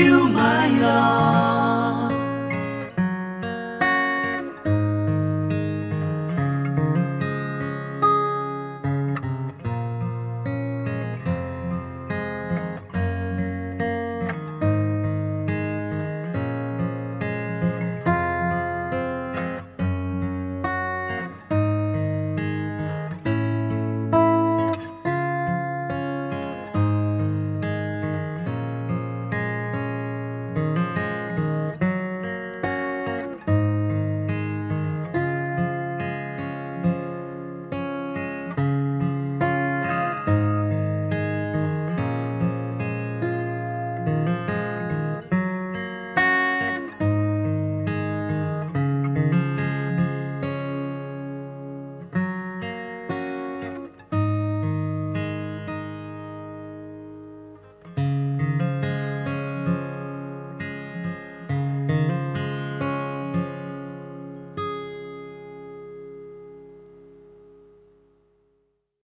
you, my love.